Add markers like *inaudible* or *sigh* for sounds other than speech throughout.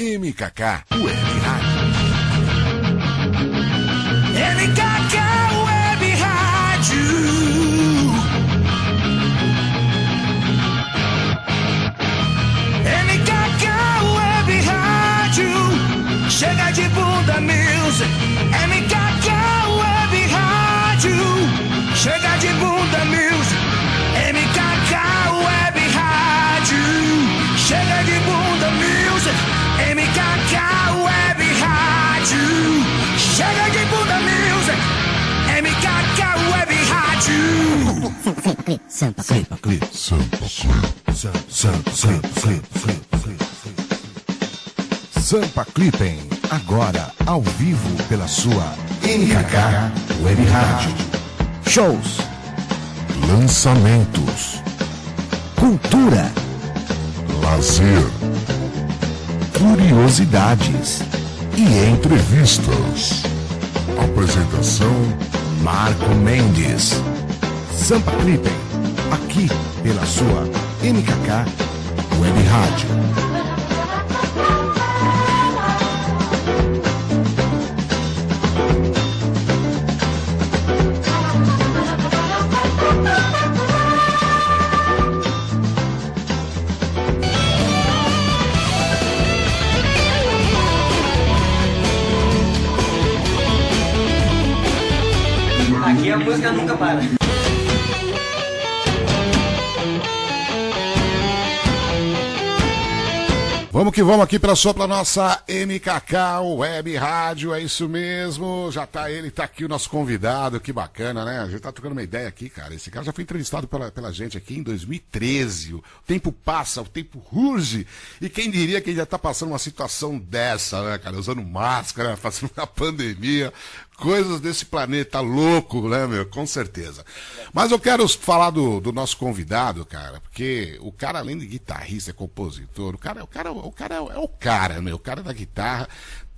MKK Web Rádio. MKK Web Rádio. MKK Web Rádio. Chega de bunda music. MKK Web Rádio. Chega de bunda Sampa Clip. Sampa Clip. Sampa Clip. Sampa Clippem, agora ao vivo pela sua MKK Web Rádio. Shows, lançamentos, cultura, lazer, curiosidades e entrevistas. Apresentação Marco Mendes. Sampa Clippem, aqui pela sua MKK Web Rádio. Música nunca para. Vamos que vamos aqui pela sua, pela nossa MKK Web Rádio, é isso mesmo. Já tá ele, tá aqui o nosso convidado, que bacana, né? A gente tá trocando uma ideia aqui, cara. Esse cara já foi entrevistado pela, pela gente aqui em 2013. O tempo passa, o tempo ruge. E quem diria que ele já tá passando uma situação dessa, né, cara? Usando máscara, *laughs* passando uma pandemia. Coisas desse planeta louco, né, meu? Com certeza. Mas eu quero falar do, do nosso convidado, cara, porque o cara, além de guitarrista, é compositor, o cara, o cara, o cara é, o- é o cara, meu. O cara da guitarra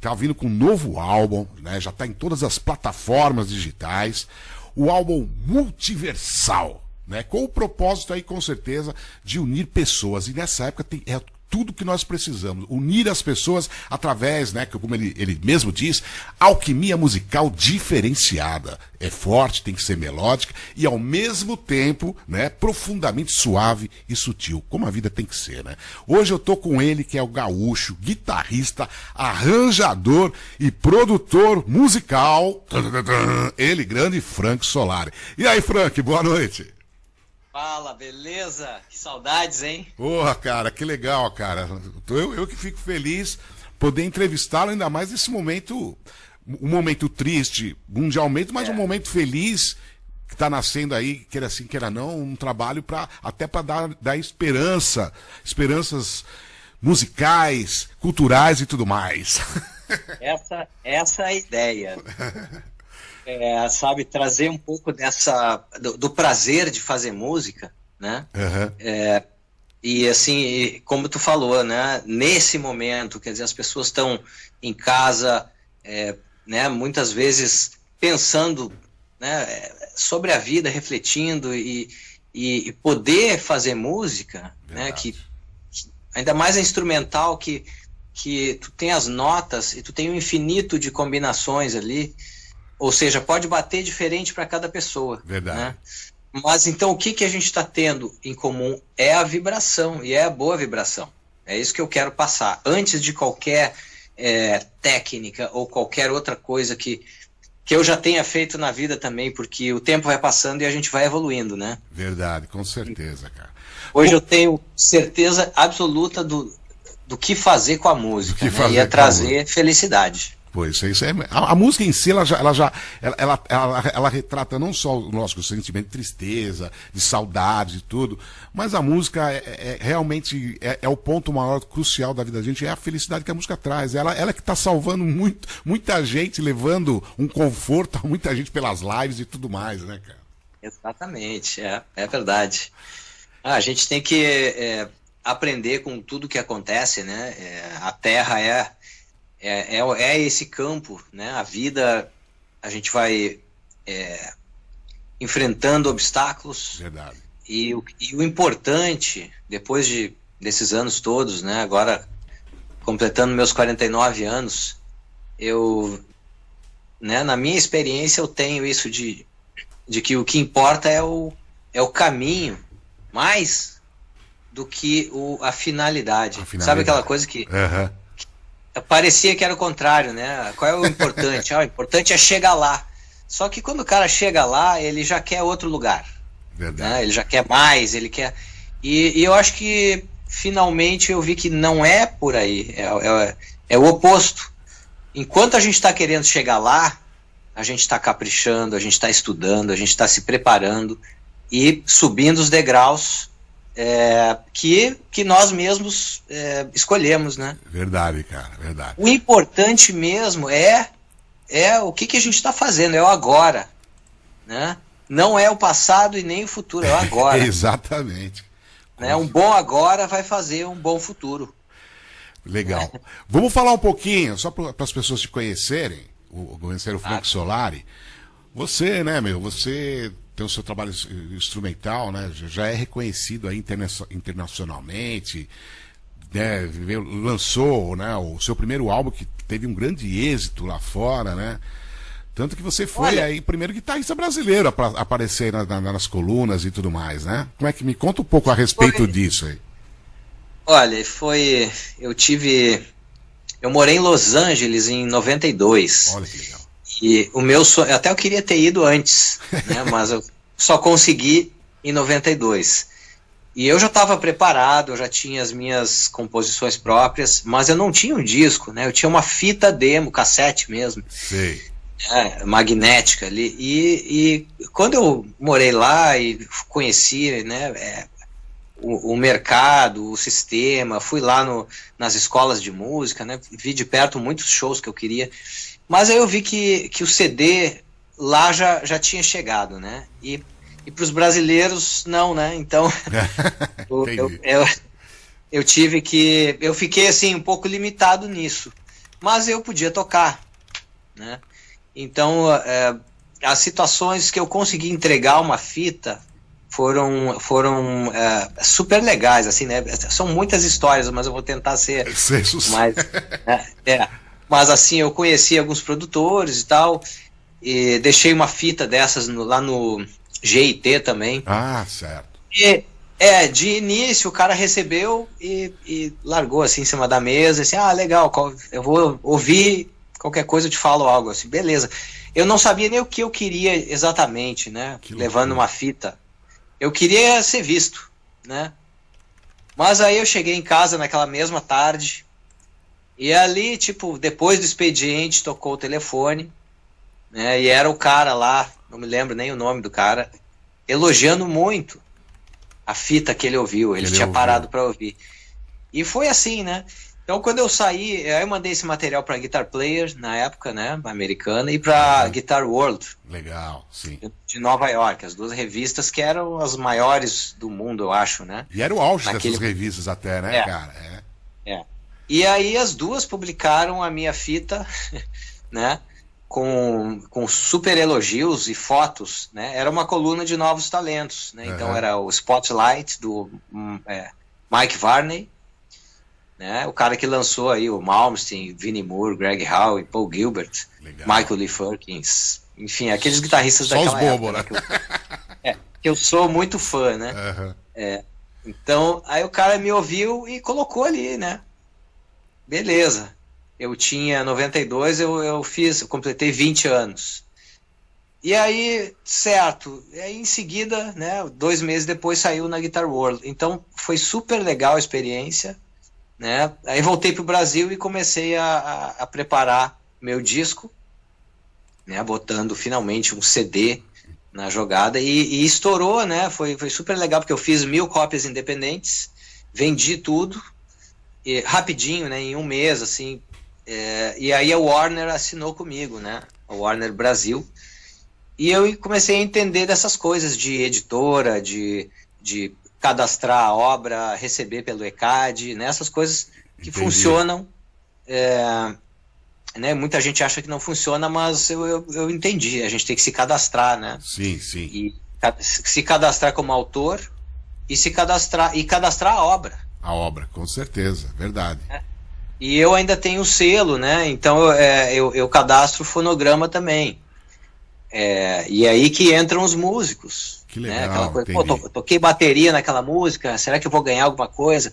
tá vindo com um novo álbum, né? Já tá em todas as plataformas digitais. O álbum Multiversal, né? Com o propósito aí, com certeza, de unir pessoas. E nessa época tem, é tudo que nós precisamos. Unir as pessoas através, né, como ele, ele mesmo diz, alquimia musical diferenciada. É forte, tem que ser melódica e ao mesmo tempo, né, profundamente suave e sutil, como a vida tem que ser, né? Hoje eu tô com ele que é o gaúcho, guitarrista, arranjador e produtor musical. Ele grande Frank Solari. E aí, Frank, boa noite. Fala, beleza? Que saudades, hein? Porra, cara, que legal, cara. Eu, eu que fico feliz poder entrevistá-lo, ainda mais nesse momento, um momento triste mundialmente, mas um momento feliz que está nascendo aí, queira assim, queira não, um trabalho para até para dar, dar esperança, esperanças musicais, culturais e tudo mais. *laughs* Essa, essa é a ideia. *laughs* É, sabe, trazer um pouco dessa do, do prazer de fazer música, né? Aham. É, e assim, como tu falou, né? Nesse momento, quer dizer, as pessoas estão em casa, é, né? Muitas vezes pensando, né? é, Sobre a vida, refletindo e, e, e poder fazer música, né? Verdade. Que, que- ainda mais a instrumental que que tu tem as notas e tu tem um infinito de combinações ali, ou seja, pode bater diferente para cada pessoa. Verdade. né? Mas então o que, que a gente está tendo em comum é a vibração, e é a boa vibração. É isso que eu quero passar. Antes de qualquer é, técnica ou qualquer outra coisa que, que eu já tenha feito na vida também, porque o tempo vai passando e a gente vai evoluindo, né? Verdade, com certeza, cara. Hoje eu tenho certeza absoluta do, do que fazer com a música, né? e é trazer felicidade. Pois isso, isso é, a, a música em si, ela já, ela, já ela, ela, ela, ela retrata não só o nosso sentimento de tristeza, de saudade e tudo, mas a música é, é- é realmente é, é o ponto maior, crucial da vida da gente, é a felicidade que a música traz. Ela, ela que está salvando muito, muita gente, levando um conforto a muita gente pelas lives e tudo mais, né, cara? Exatamente, é, é verdade. Ah, a gente tem que é, aprender com tudo que acontece, né? É, a Terra é, é, é, é esse campo, né? A vida, a gente vai é, enfrentando obstáculos Verdade. e o, e o importante, depois de, desses anos todos, né? Agora completando meus 49 anos, eu, né, na minha experiência, eu tenho isso de, de que o que importa é o, é o caminho, mais do que o, a, finalidade. a finalidade. Sabe aquela coisa que, uhum. Parecia que era o contrário, né? Qual é o importante? ah, o importante é chegar lá. Só que quando o cara chega lá, ele já quer outro lugar. Né? Ele já quer mais, ele quer. E, e, eu acho que finalmente eu vi que não é por aí, é, é, é o oposto. Enquanto a gente está querendo chegar lá, a gente está caprichando, a gente está estudando, a gente está se preparando e subindo os degraus é, que, que nós mesmos é, escolhemos, né? Verdade, cara, verdade. O importante mesmo é é o que, que a gente está fazendo, é o agora, né? Não é o passado e nem o futuro, é o agora. *laughs* Exatamente. Né? Um bom agora vai fazer um bom futuro. Legal. Vamos falar um pouquinho, só para as pessoas te conhecerem, o, conhecer o Frank ah. Solari. Você, né, meu, você tem o seu trabalho instrumental, né? Já é reconhecido aí interna internacionalmente, né? Lançou, né, o seu primeiro álbum que teve um grande êxito lá fora, né? Tanto que você foi Olha, aí primeiro guitarrista brasileiro a aparecer na, na, nas colunas e tudo mais, né? Como é que me conta um pouco a respeito foi, disso aí? Olha, foi. Eu tive. Eu morei em Los Angeles em 92. Olha que legal. E o meu sonho. Até eu queria ter ido antes, né? *laughs* Mas eu só consegui em 92. E eu já estava preparado, eu já tinha as minhas composições próprias, mas eu não tinha um disco, né? Eu tinha uma fita demo, cassete mesmo. Sei é, magnética ali. E, e, quando eu morei lá e conheci né, é, o, o, mercado, o sistema, fui lá no, nas escolas de música, né, vi de perto muitos shows que eu queria. Mas aí eu vi que, que o CD lá já, já tinha chegado, né? E, e para os brasileiros, não, né? Então, *laughs* eu, eu, eu, eu tive que. Eu fiquei assim, um pouco limitado nisso. Mas eu podia tocar, né? Então, é, as situações que eu consegui entregar uma fita foram foram é, super legais, assim, né? São muitas histórias, mas eu vou tentar ser mais. É, é, Mas assim, eu conheci alguns produtores e tal, e deixei uma fita dessas no, lá no GIT também. Ah, certo. E, é, de início o cara recebeu e, e largou assim em cima da mesa, assim, ah, legal, eu vou ouvir qualquer coisa eu te falo algo assim, beleza. Eu não sabia nem o que eu queria exatamente, né? Que levando loucura. uma fita. Eu queria ser visto, né? Mas aí eu cheguei em casa naquela mesma tarde e ali, tipo, depois do expediente, tocou o telefone, né? E era o cara lá, não me lembro nem o nome do cara, elogiando muito a fita que ele ouviu. Ele, ele tinha ouviu. parado para ouvir. E foi assim, né? Então, quando eu saí, eu mandei esse material para Guitar Player, na época, né, americana, e para Guitar World. Legal, sim. De Nova York, as duas revistas que eram as maiores do mundo, eu acho, né? E era o auge Naquele... dessas revistas até, né, é. cara? É. é. E aí as duas publicaram a minha fita, *laughs* né, com, com super elogios e fotos, né? Era uma coluna de novos talentos, né? Uhum. Então era o Spotlight do um, é, Mike Varney, né? O cara que lançou aí o Malmsteen, Vinnie Moore, Greg Howe, Paul Gilbert, Legal. Michael Lee Perkins, enfim, aqueles guitarristas Só daquela os bobo, época, né? que, eu, *laughs* é, que, eu, sou muito fã, né? Uhum. É, então, aí o cara me ouviu e colocou ali, né? Beleza. Eu tinha 92, eu, eu fiz, eu completei 20 anos. E aí, certo. Aí, em seguida, né, dois meses depois saiu na Guitar World. Então, foi super legal a experiência. Né? Aí voltei para o Brasil e comecei a, a, a, preparar meu disco, né? botando finalmente um CD na jogada e, e, estourou, né? Foi, foi super legal porque eu fiz mil cópias independentes, vendi tudo e, rapidinho, né? Em um mês, assim. É, e aí a Warner assinou comigo, né? A Warner Brasil. E eu comecei a entender dessas coisas de editora, de, de cadastrar a obra, receber pelo ECAD, né? essas coisas que Entendi. funcionam. É, né? Muita gente acha que não funciona, mas eu, eu, eu, entendi. A gente tem que se cadastrar, né? Sim, sim. E se cadastrar como autor e se cadastrar e cadastrar a obra. A obra, com certeza, verdade. É. E eu ainda tenho selo, né? Então é, eu, eu cadastro fonograma também. É, e aí que entram os músicos. Que né? legal, Aquela coisa, Pô, toquei bateria naquela música, será que eu vou ganhar alguma coisa?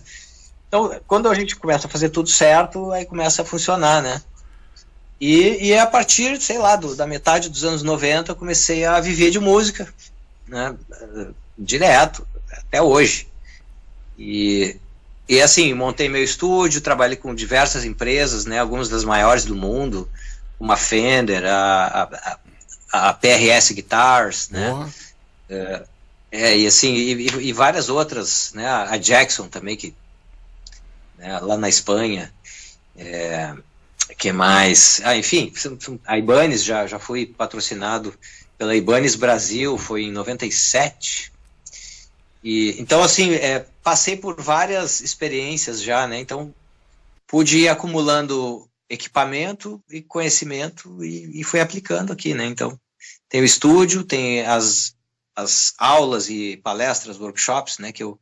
Então, quando a gente começa a fazer tudo certo, aí começa a funcionar, né? E, e é a partir, sei lá, do- da metade dos anos 90, eu comecei a viver de música, né? Direto, até hoje. E, e assim, montei meu estúdio, trabalhei com diversas empresas, né? Algumas das maiores do mundo, uma Fender, a, a, a- PRS Guitars, né? Porra. É, e assim, e- e várias outras, né? A Jackson também, que né, lá na Espanha. É, que mais? Ah, enfim, a Ibanez já, já fui patrocinado pela Ibanez Brasil, foi em 97. E, então, assim, é, passei por várias experiências já, né? Então, pude ir acumulando equipamento e conhecimento e, e fui aplicando aqui, né? Então, tem o estúdio, tem as, as aulas e palestras, workshops, né? Que eu,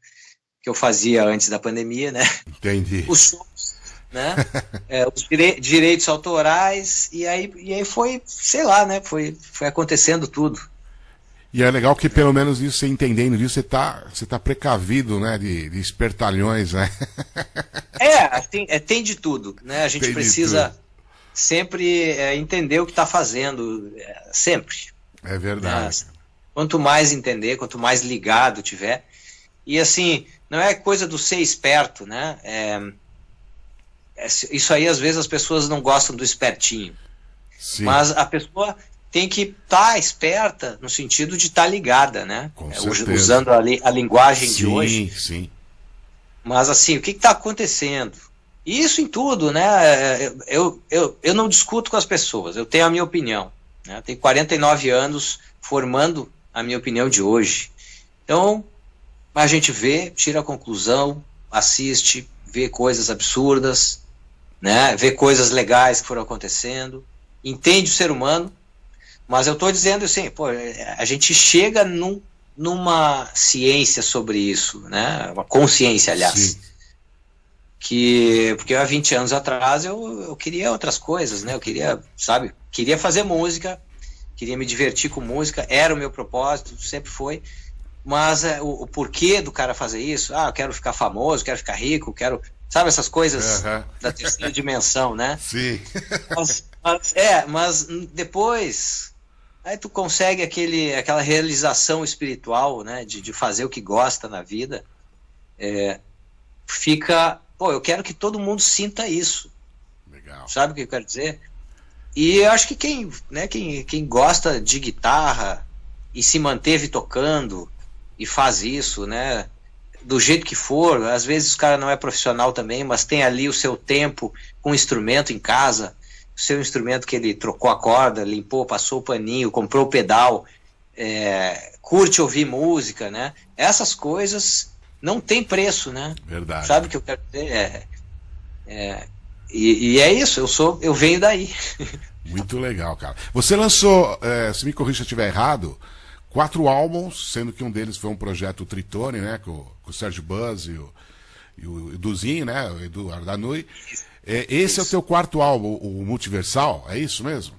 que eu fazia antes da pandemia, né? Entendi. Os shows, né? *laughs* É, os direi- direitos autorais e aí, e aí foi, sei lá, né? Foi, foi acontecendo tudo. E é legal que pelo menos isso, você entendendo disso, você tá, você tá precavido, né, de, de espertalhões, né? *laughs* É, assim, é, tem de tudo, né? A gente Tem precisa sempre é, entender o que está fazendo, é, sempre. É verdade. Quanto mais entender, quanto mais ligado tiver. E assim, não é coisa do ser esperto, né? É, é, isso aí às vezes as pessoas não gostam do espertinho. Sim. Mas a pessoa tem que estar esperta no sentido de estar ligada, né? Com É, certeza. Usando a, a linguagem de sim, hoje. sim. Mas assim, o que está acontecendo? Isso em tudo, né? É, Eu, eu, eu não discuto com as pessoas, eu tenho a minha opinião. Né? Tenho 49 anos formando a minha opinião de hoje. Então, a gente vê, tira a conclusão, assiste, vê coisas absurdas, né? vê coisas legais que foram acontecendo, entende o ser humano, mas eu estou dizendo assim, pô, a gente chega num, numa ciência sobre isso, né? Uma consciência, aliás. Sim. Que, porque há 20 anos atrás eu, eu queria outras coisas, né? Eu queria, sabe, queria fazer música, queria me divertir com música, era o meu propósito, sempre foi. Mas é, o, o porquê do cara fazer isso, ah, eu quero ficar famoso, quero ficar rico, quero, sabe, essas coisas Aham. da terceira dimensão, né? *laughs* Sim. Mas, mas- é, mas depois aí tu consegue aquele, aquela realização espiritual, né, de, de fazer o que gosta na vida, é, fica, pô, eu quero que todo mundo sinta isso, Legal. sabe o que eu quero dizer? E eu acho que quem, né, quem, quem gosta de guitarra e se manteve tocando e faz isso, né, do jeito que for, às vezes o cara não é profissional também, mas tem ali o seu tempo com o instrumento em casa, seu instrumento que ele trocou a corda, limpou, passou o paninho, comprou o pedal, é, curte ouvir música, né? Essas coisas não tem preço, né? Verdade. Sabe o que eu quero dizer? É, é, e, e é isso, eu sou, eu venho daí. *laughs* Muito legal, cara. Você lançou, é, se me corrija se eu estiver errado, quatro álbuns, sendo que um deles foi um projeto Tritone, né? Com, com o Sérgio Buzz e o, e o Eduzinho, né? O Edu Ardanui. É, esse é o teu quarto álbum, o Multiversal, é isso mesmo?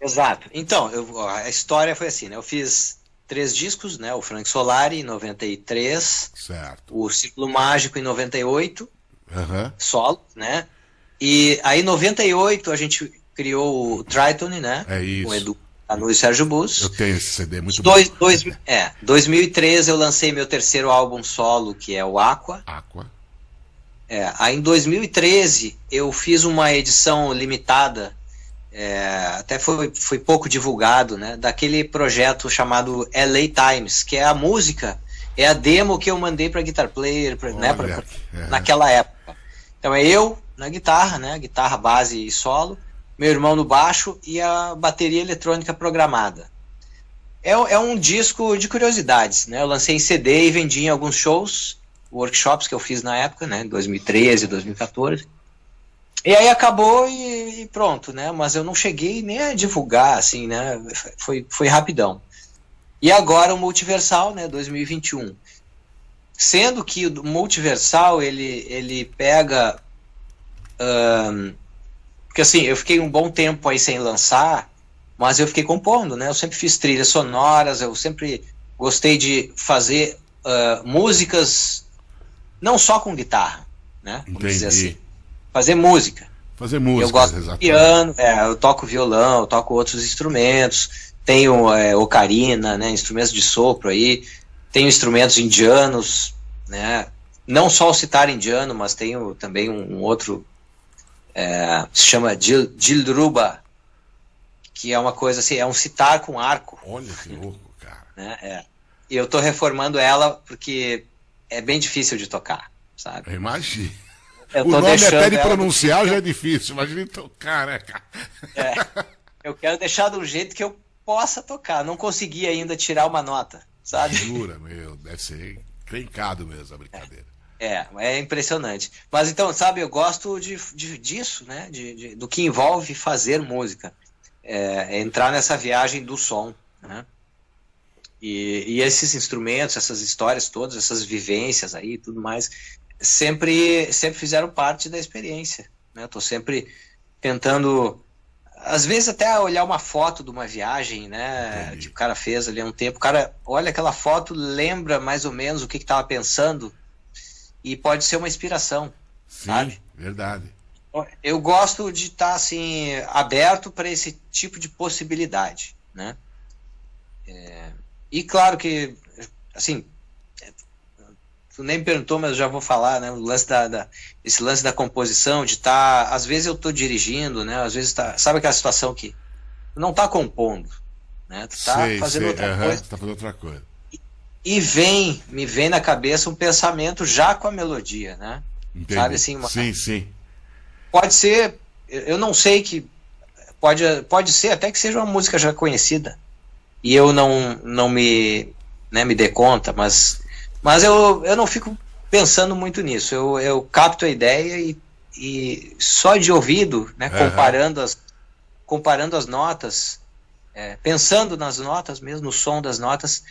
Exato. Então, eu- a história foi assim, né? Eu fiz três discos, né? O Frank Solari em 93, Certo. o Ciclo Mágico em 98, Aham. solo, né? E aí em 98 a gente criou o Tritone, né? É isso. Com o Edu Anu e Sérgio Bus. Eu tenho esse CD muito Dois, bom. dois, é, 2013 eu lancei meu terceiro álbum solo, que é o Aqua. Aqua. É, aí em 2013 eu fiz uma edição limitada, é, até foi, foi pouco divulgado, né? Daquele projeto chamado LA Times, que é a música, é a demo que eu mandei para Guitar Player, pra, né, pra- é. naquela época. Então é eu na guitarra, né? Guitarra base e solo, meu irmão no baixo e a bateria eletrônica programada. É, é um disco de curiosidades, né? Eu lancei em CD e vendi em alguns shows, workshops que eu fiz na época, né? 2013, 2014. E aí acabou e, e pronto, né? Mas eu não cheguei nem a divulgar, assim, né? Foi, foi rapidão. E agora o Multiversal, né? 2021. Sendo que o Multiversal, ele, ele pega ahn, porque assim, eu fiquei um bom tempo aí sem lançar, mas eu fiquei compondo, né? Eu sempre fiz trilhas sonoras, eu sempre gostei de fazer ah, músicas não só com guitarra, né? Vamos dizer Entendi. assim. Fazer música. Fazer música, eu gosto de exatamente. piano, é, eu toco violão, eu toco outros instrumentos, tenho é, ocarina, né, instrumentos de sopro aí, tenho instrumentos indianos, né, não só o citar indiano, mas tenho também um, um outro, é, se chama Dil- Dildruba, que é uma coisa assim, é um citar com arco, Olha que louco, cara. né, é. e eu tô reformando ela porque é bem difícil de tocar, sabe? Eu imagino. Eu o nome deixando até de do pronunciar já é difícil. Imagina tocar, né, cara? É, eu quero deixar do jeito que eu possa tocar. Não consegui ainda tirar uma nota, sabe? Jura, meu, deve ser crencado mesmo a brincadeira. É, é impressionante. Mas então, sabe, eu gosto de, de- disso, né? De, de- do que envolve fazer música. É, é entrar nessa viagem do som, né? E, e esses instrumentos, essas histórias todas, essas vivências aí, tudo mais, sempre, sempre fizeram parte da experiência. Né? Eu tô sempre tentando, às vezes até olhar uma foto de uma viagem, né, Entendi. que o cara fez ali há um tempo, o cara olha aquela foto, lembra mais ou menos o que estava pensando e pode ser uma inspiração. Sim, Sabe? verdade. Eu gosto de estar assim aberto para esse tipo de possibilidade, né? É, e claro que, assim, tu nem me perguntou, mas eu já vou falar, né? O lance da, da- esse lance da composição, de estar, às vezes eu estou dirigindo, né? Às vezes tá, sabe aquela situação que tu não tá compondo, né? Tu tá sei, fazendo sei. outra aham, coisa tá fazendo outra coisa. e vem, me vem na cabeça um pensamento já com a melodia, né? Entendi. Sabe, assim, uma- Sim, sim. pode ser, eu eu não sei que pode, pode ser até que seja uma música já conhecida e eu não não me né, me dê conta, mas mas eu, eu não fico pensando muito nisso. Eu, eu capto a ideia e, e só de ouvido, né, Aham. comparando as comparando as notas, é, pensando nas notas mesmo, no som das notas,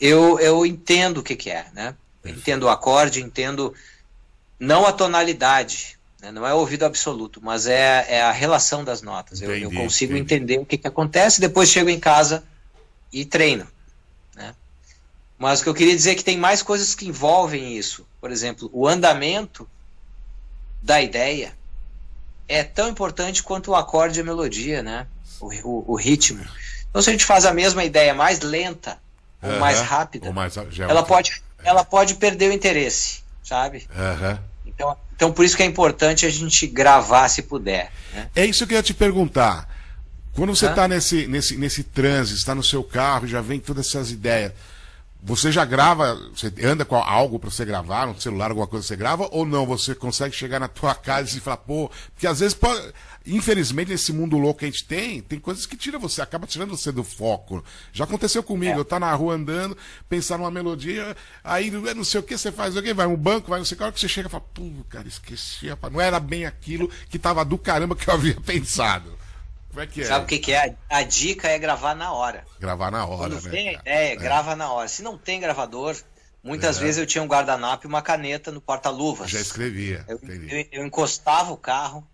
eu, eu entendo o que, que é, né? Eu Entendo o acorde, entendo não a tonalidade, né? não é ouvido absoluto, mas é, é a relação das notas. Eu, eu Entendi, consigo entendi. entender o que, que acontece, depois chego em casa e treino. Né? Mas o que eu queria dizer é que tem mais coisas que envolvem isso. Por exemplo, o andamento da ideia é tão importante quanto o acorde e a melodia, né? O, o- o ritmo. Então, se a gente faz a mesma ideia mais lenta ou Aham. mais rápida, Ou mais, é ela pode, ela pode perder o interesse, sabe? Aham. Então, então por isso que é importante a gente gravar se puder. Né? É isso que eu ia te perguntar. Quando você está nesse, nesse, nesse trânsito, está no seu carro, já vem todas essas ideias. Você já grava, você anda com algo para você gravar, um celular, alguma coisa você grava, ou não? Você consegue chegar na tua *laughs* casa e falar, pô, porque às vezes, pode, infelizmente, nesse mundo louco que a gente tem, tem coisas que tira você, acaba tirando você do foco. Já aconteceu comigo, eu tá na rua andando, pensar numa melodia, aí não sei o que você faz, alguém vai no banco, vai não sei o que, a hora que você chega e fala, pô, cara, esqueci, rapaz, não era bem aquilo que tava do caramba que eu *laughs* havia pensado. Como é que é? Sabe o que, que é? A dica é gravar na hora. Gravar na hora, Quando né? tem a ideia, grava na hora. Se não tem gravador, muitas É. vezes eu tinha um guardanapo e uma caneta no porta-luvas. Já escrevia, Eu, eu- eu encostava o carro,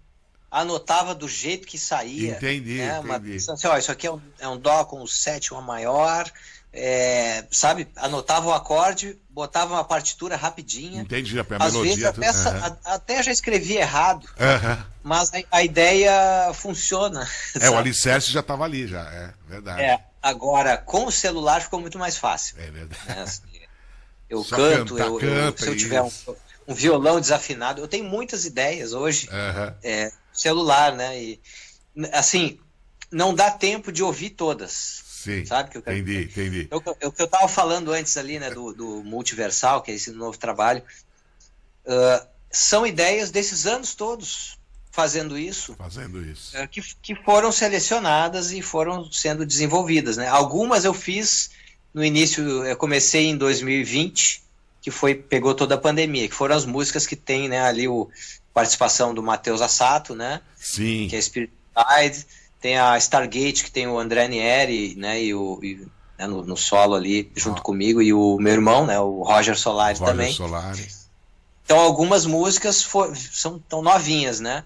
anotava do jeito que saía. Entendi, né? Uma- entendi. assim, ó, isso aqui é um, é um dó com sétima maior, é, sabe? Anotava o acorde, botava uma partitura rapidinha. Entendi, a Às vezes até, sa- Aham. a- até já escrevia errado, Aham. mas a, a ideia funciona. É, o *laughs* sabe? alicerce já estava ali, já. É verdade. É, agora, com o celular ficou muito mais fácil. É verdade. né? Assim, *laughs* Eu Só canto, cantar, eu, eu- se eu tiver um, um violão desafinado, eu tenho muitas ideias hoje, Aham. é, celular, né? E, assim, não dá tempo de ouvir todas. Sim. Sabe o que eu Entendi, entendi. Eu- O que eu estava falando antes ali, né, do, do multiversal, que é esse novo trabalho, ah, são ideias desses anos todos fazendo isso, Fazendo isso. é, que, que foram selecionadas e foram sendo desenvolvidas, né? Algumas eu fiz no início, eu comecei em 2020, que foi pegou toda a pandemia, que foram as músicas que tem, né, ali o participação do Matheus Assato, né, Sim. que é Spirit Guide, tem a Stargate que tem o André Nieri, né, e o e, né, no, no solo ali junto Ah. comigo e o meu irmão, né, o Roger Solari Roger também. Solari. Então algumas músicas for, são tão novinhas, né?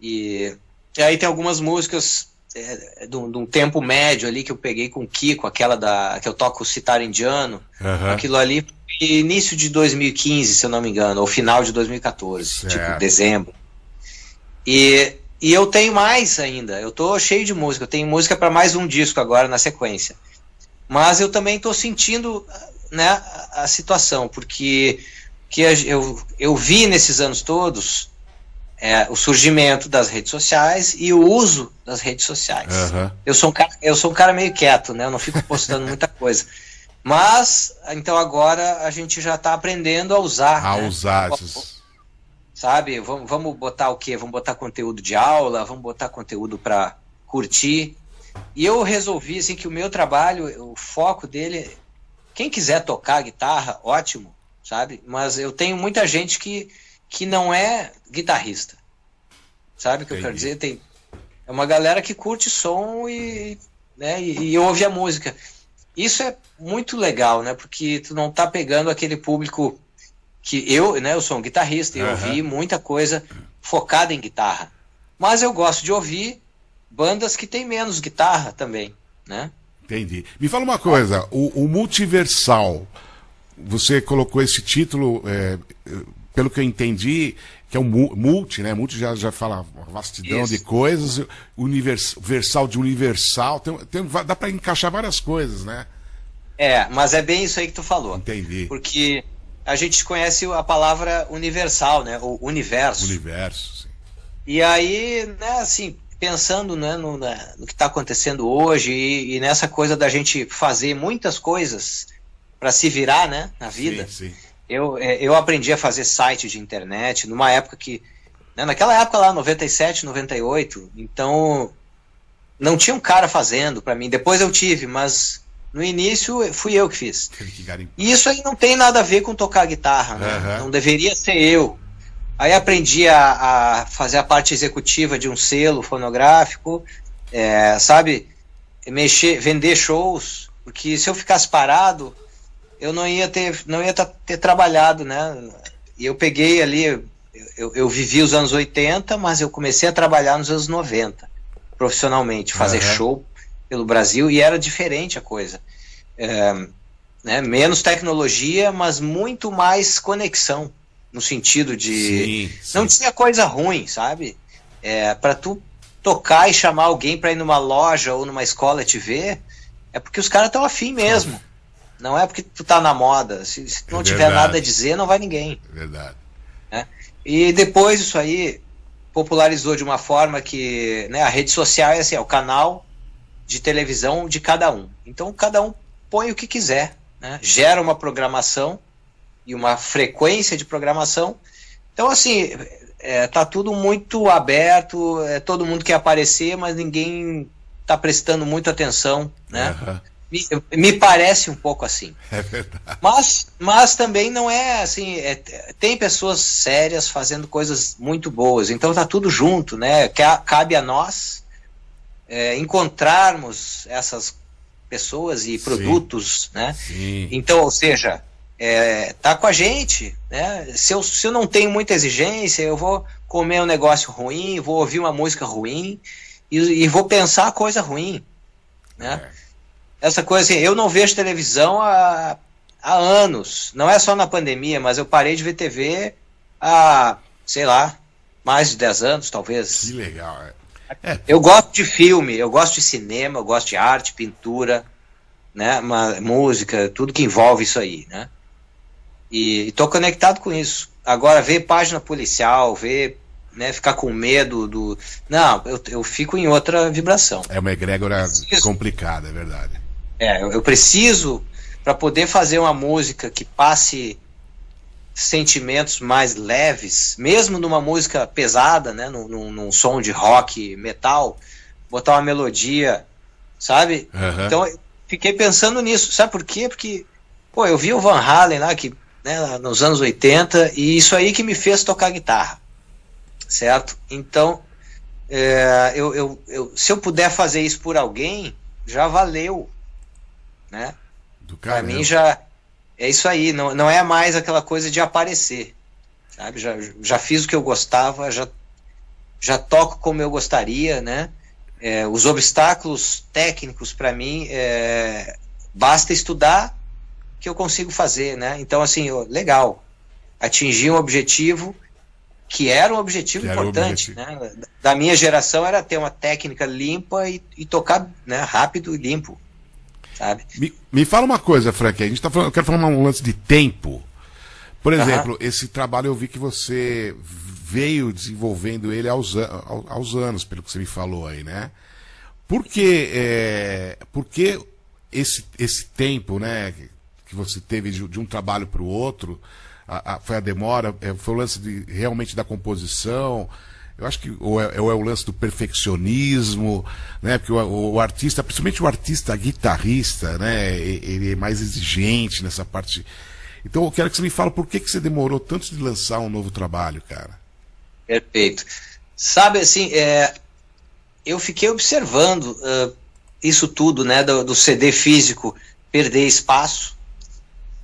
E, e aí tem algumas músicas é, de, um, de, um, tempo médio ali que eu peguei com o Kiko, aquela da que eu toco citar indiano, uhum. aquilo ali início de 2015, se eu não me engano, ou final de 2014, tipo, certo. tipo dezembro. E, e eu tenho mais ainda, eu tô cheio de música, eu tenho música para mais um disco agora na sequência. Mas eu também tô sentindo né, a, a situação, porque que eu, eu vi nesses anos todos é, o surgimento das redes sociais e o uso das redes sociais. Uhum. Eu, sou um cara, eu sou um cara meio quieto, né? Eu não fico postando muita coisa. Mas, então agora a gente já está aprendendo a usar. A né? usar esses... Sabe, vamos, vamos botar o quê? Vamos botar conteúdo de aula, vamos botar conteúdo para curtir. E eu resolvi assim que o meu trabalho, o foco dele, quem quiser tocar guitarra, ótimo, sabe? Mas eu tenho muita gente que, que não é guitarrista. Sabe o que Entendi. eu quero dizer? Tem, é uma galera que curte som e, né, e, e ouve a música. Isso é muito legal, né? Porque tu não tá pegando aquele público que eu, né, eu sou um guitarrista e uhum. ouvi muita coisa focada em guitarra. Mas eu gosto de ouvir bandas que tem menos guitarra também, né? Entendi. Me fala uma coisa, o, o multiversal, você colocou esse título, é, pelo que eu entendi, que é um multi, né? Multi já, já fala vastidão Isso. de coisas, universal de universal, tem, tem, dá para encaixar várias coisas, né? É, mas é bem isso aí que tu falou. Entendi. Porque a gente conhece a palavra universal, né? O universo. Universo, sim. E aí, né, assim, pensando né, no, né, no que está acontecendo hoje e, e, nessa coisa da gente fazer muitas coisas para se virar, né, na vida. Sim, sim. Eu, é, eu aprendi a fazer site de internet numa época que. Né, naquela época lá, 97, 98, então não tinha um cara fazendo para mim. Depois eu tive, mas no início fui eu que fiz. E isso aí não tem nada a ver com tocar guitarra, né? Uhum. Não deveria ser eu. Aí aprendi a, a, fazer a parte executiva de um selo fonográfico, é, sabe? Mexer, vender shows, porque se eu ficasse parado, eu não ia ter, não ia ter trabalhado, né? E eu peguei ali, eu, eu vivi os anos 80, mas eu comecei a trabalhar nos anos 90, profissionalmente, fazer uhum. show pelo Brasil, e era diferente a coisa. É, né? Menos tecnologia, mas muito mais conexão, no sentido de. Sim, sim. Não tinha coisa ruim, sabe? É, para tu tocar e chamar alguém para ir numa loja ou numa escola te ver, é porque os caras estão afim mesmo. Não é porque tu tá na moda. Se, se tu não é tiver nada a dizer, não vai ninguém. É verdade. Né? E depois isso aí popularizou de uma forma que né, a rede social é assim, é o canal de televisão de cada um. Então cada um põe o que quiser, né? gera uma programação e uma frequência de programação. Então assim é, tá tudo muito aberto, é, todo mundo quer aparecer, mas ninguém tá prestando muita atenção, né? Uhum. Me, me, parece um pouco assim. É verdade. Mas, mas também não é assim. É, tem pessoas sérias fazendo coisas muito boas. Então tá tudo junto, né? Cabe a nós é, encontrarmos essas pessoas e produtos, Sim. né? Sim. Então, ou seja, é, tá com a gente, né? Se eu, se eu não tenho muita exigência, eu vou comer um negócio ruim, vou ouvir uma música ruim e, e vou pensar coisa ruim, né? É essa coisa assim, eu não vejo televisão há, há anos. Não é só na pandemia, mas eu parei de ver TV há, sei lá, mais de 10 anos, talvez. Que legal. É. é. Eu gosto de filme, eu gosto de cinema, eu gosto de arte, pintura, né, uma, música, tudo que envolve isso aí, né? E estou conectado com isso. Agora, ver página policial, ver, né, ficar com medo do. Não, eu, eu fico em outra vibração. É uma egrégora complicada, é verdade. É, eu, eu preciso para poder fazer uma música que passe sentimentos mais leves, mesmo numa música pesada, né, num, num, num som de rock, metal, botar uma melodia, sabe? Uhum. Então, fiquei pensando nisso, sabe por quê? Porque, pô, eu vi o Van Halen lá, que, né, nos anos 80, e isso aí que me fez tocar guitarra, certo? Então, é, eu, eu, eu, se eu puder fazer isso por alguém, já valeu, né? Para mim já é isso aí, não, não é mais aquela coisa de aparecer. sabe? Já, já fiz o que eu gostava, já, já toco como eu gostaria, né? É, os obstáculos técnicos para mim é, basta estudar que eu consigo fazer, né? Então assim, eu, legal, atingir um objetivo que era um objetivo era importante, objetivo. né? Da minha geração era ter uma técnica limpa e, e tocar né, rápido e limpo, sabe? Me, me fala uma coisa, Frank, a gente tá falando, eu quero falar um lance de tempo. Por exemplo, uhum. esse trabalho eu vi que você veio desenvolvendo ele aos, aos anos, pelo que você me falou aí, né? Por que, é, por que esse, esse tempo, né, que você teve de, de um trabalho para o outro, a, a, foi a demora, é, foi o lance de, realmente da composição, eu acho que ou é, ou é, o lance do perfeccionismo, né? Porque o, o, artista, principalmente o artista guitarrista, né? Ele é mais exigente nessa parte então eu quero que você me fale por que, que você demorou tanto de lançar um novo trabalho, cara. Perfeito. Sabe assim, é, eu fiquei observando uh, isso tudo, né, do, do, CD físico perder espaço.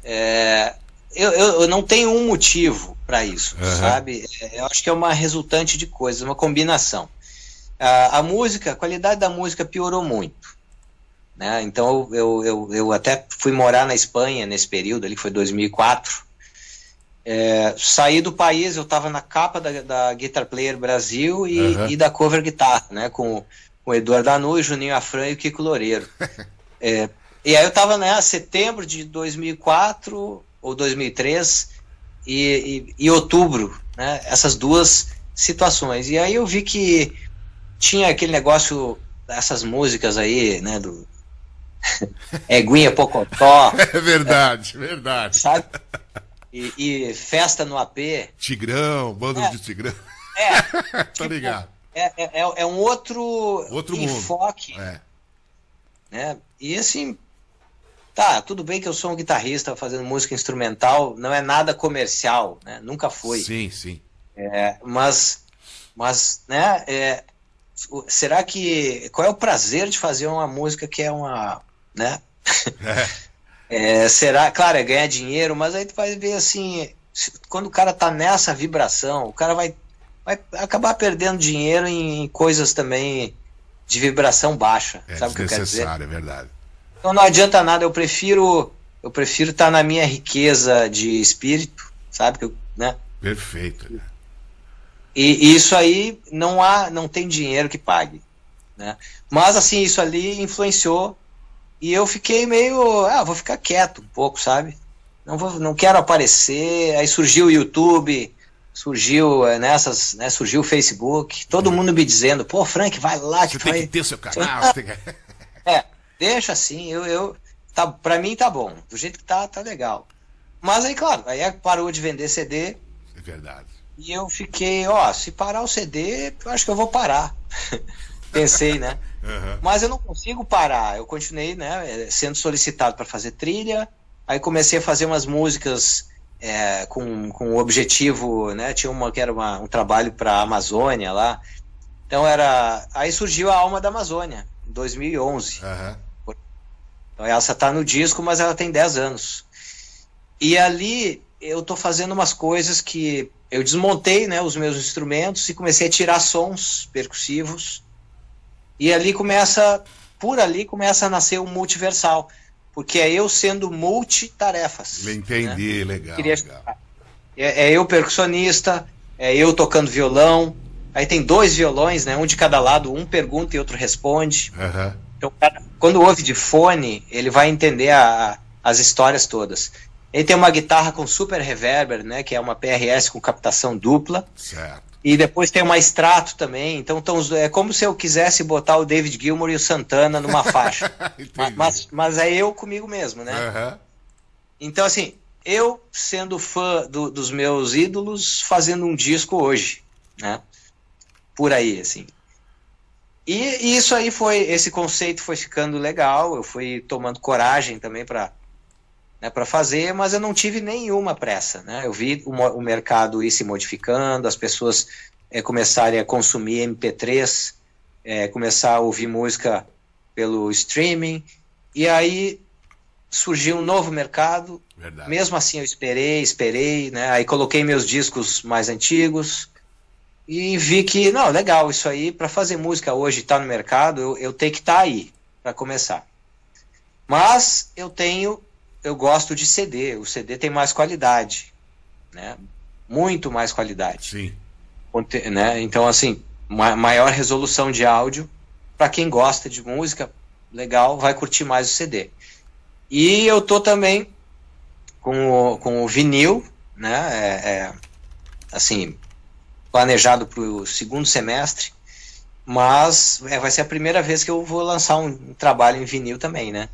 É, eu, eu, eu, não tenho um motivo para isso, uhum. sabe? É, eu acho que é uma resultante de coisas, uma combinação. A, a música, a qualidade da música piorou muito. Né? Então eu, eu, eu até fui morar na Espanha nesse período, ali foi 2004. É, saí do país, eu estava na capa da, da, Guitar Player Brasil e, uhum. e da Cover Guitar, né? Com, com o Eduardo Anu, Juninho Afran e o Kiko Loureiro. *laughs* é, e aí eu estava, né, setembro de 2004 ou 2003 e, e, e outubro, né? Essas duas situações. E aí eu vi que tinha aquele negócio, essas músicas aí, né, do *laughs* Eguinha Pocotó. *laughs* É verdade, verdade. Sabe? E, e, festa no AP. Tigrão, bando é, de Tigrão. É. tá *laughs* tipo, ligado. É, é, é, é um outro, outro enfoque. Mundo. É. Né? E assim, tá, tudo bem que eu sou um guitarrista fazendo música instrumental, não é nada comercial, né? Nunca foi. Sim, sim. É, mas, mas, né, é, será que, qual é o prazer de fazer uma música que é uma, né? *laughs* É. Será, claro, é ganhar dinheiro, mas aí tu vai ver assim, quando o cara tá nessa vibração, o cara vai, vai acabar perdendo dinheiro em coisas também de vibração baixa. É sabe o que eu quero dizer? É verdade. Então não adianta nada, eu prefiro eu prefiro estar tá na minha riqueza de espírito, sabe eu, né? Perfeito. E, e isso aí não há, não tem dinheiro que pague, né? Mas assim, isso ali influenciou e eu fiquei meio, ah, vou ficar quieto um pouco, sabe? Não, vou, não quero aparecer. Aí surgiu o YouTube, surgiu eh, nessas, né, surgiu o Facebook, todo mundo me dizendo, pô, Frank, vai lá que Você tem que ter seu canal. *laughs* é, deixa assim, eu, eu tá, pra mim tá bom, do jeito que tá, tá legal. Mas aí, claro, aí é, parou de vender CD. É verdade. E eu fiquei, ó, se parar o CD, eu acho que eu vou parar. *laughs* Pensei, né? Uhum. Mas eu não consigo parar. Eu continuei, né, sendo solicitado para fazer trilha. Aí comecei a fazer umas músicas é, com, com o objetivo, né? Tinha uma que era uma, um trabalho para a Amazônia lá. Então era. Aí surgiu a Alma da Amazônia, em 2011. Uhum. Então essa tá no disco, mas ela tem 10 anos. E ali eu tô fazendo umas coisas que eu desmontei, né, os meus instrumentos e comecei a tirar sons percussivos e ali começa, por ali começa a nascer o multiversal, porque é eu sendo multitarefas. Entendi, né? legal. Queria... legal. É, é, eu percussionista, é eu tocando violão, aí tem dois violões, né? Um de cada lado, um pergunta e outro responde. Uhum. Então, quando ouve de fone, ele vai entender a, as histórias todas. Ele tem uma guitarra com super reverber, né? Que é uma PRS com captação dupla. Certo. E depois tem uma extrato também. Então tão, é como se eu quisesse botar o David Gilmour e o Santana numa faixa. *laughs* mas, mas é eu comigo mesmo, né? Uhum. Então, assim, eu sendo fã do, dos meus ídolos, fazendo um disco hoje, né? Por aí, assim. E, e isso aí foi, esse conceito foi ficando legal, eu fui tomando coragem também para né, para fazer, mas eu não tive nenhuma pressa. Né? Eu vi o, o mercado ir se modificando, as pessoas é, começarem a consumir MP3, é, eh, começar a ouvir música pelo streaming, e aí surgiu um novo mercado. Verdade. Mesmo assim eu esperei, esperei, né? Aí coloquei meus discos mais antigos e vi que, não, legal, isso aí, para fazer música hoje, tá no mercado, eu, eu tenho que estar tá aí, para começar. Mas eu tenho, eu gosto de CD, o CD tem mais qualidade, né? Muito mais qualidade. Sim. Né? Então, assim, ma maior resolução de áudio, para quem gosta de música, legal, vai curtir mais o CD. E eu tô também com o, com o vinil, né? É, é, assim, planejado para o segundo semestre, mas é, vai ser a primeira vez que eu vou lançar um, um trabalho em vinil também, né?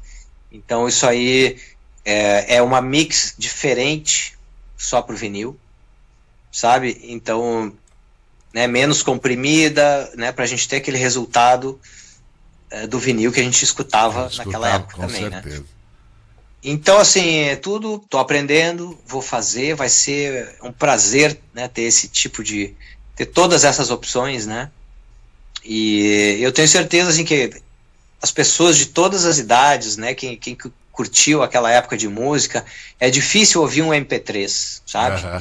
Então isso aí é, é uma mix diferente só para o vinil, sabe? Então, né, menos comprimida, né, para a gente ter aquele resultado é, do vinil que a gente escutava, escutava naquela época também, né? certeza. né? Então, assim, é tudo, tô aprendendo, vou fazer, vai ser um prazer, né, ter esse tipo de, ter todas essas opções, né, e eu tenho certeza, assim, que as pessoas de todas as idades, né, quem, quem curtiu aquela época de música, é difícil ouvir um MP3, sabe? Uhum.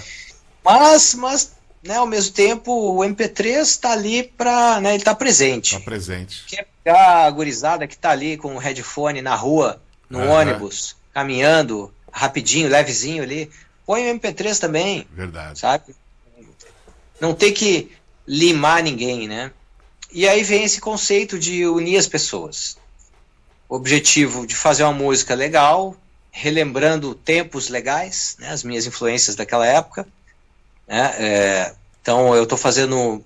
Mas, mas, né, ao mesmo tempo, o MP3 está ali para, né, ele está presente. Está presente. Quer pegar a gurizada que está ali com o headphone na rua, no uhum. ônibus, caminhando rapidinho, levezinho ali, põe o MP3 também. Verdade. Sabe? Não tem que limar ninguém, né? E aí vem esse conceito de unir as pessoas. O objetivo de fazer uma música legal, relembrando tempos legais, né, as minhas influências daquela época. Né, é, então eu estou fazendo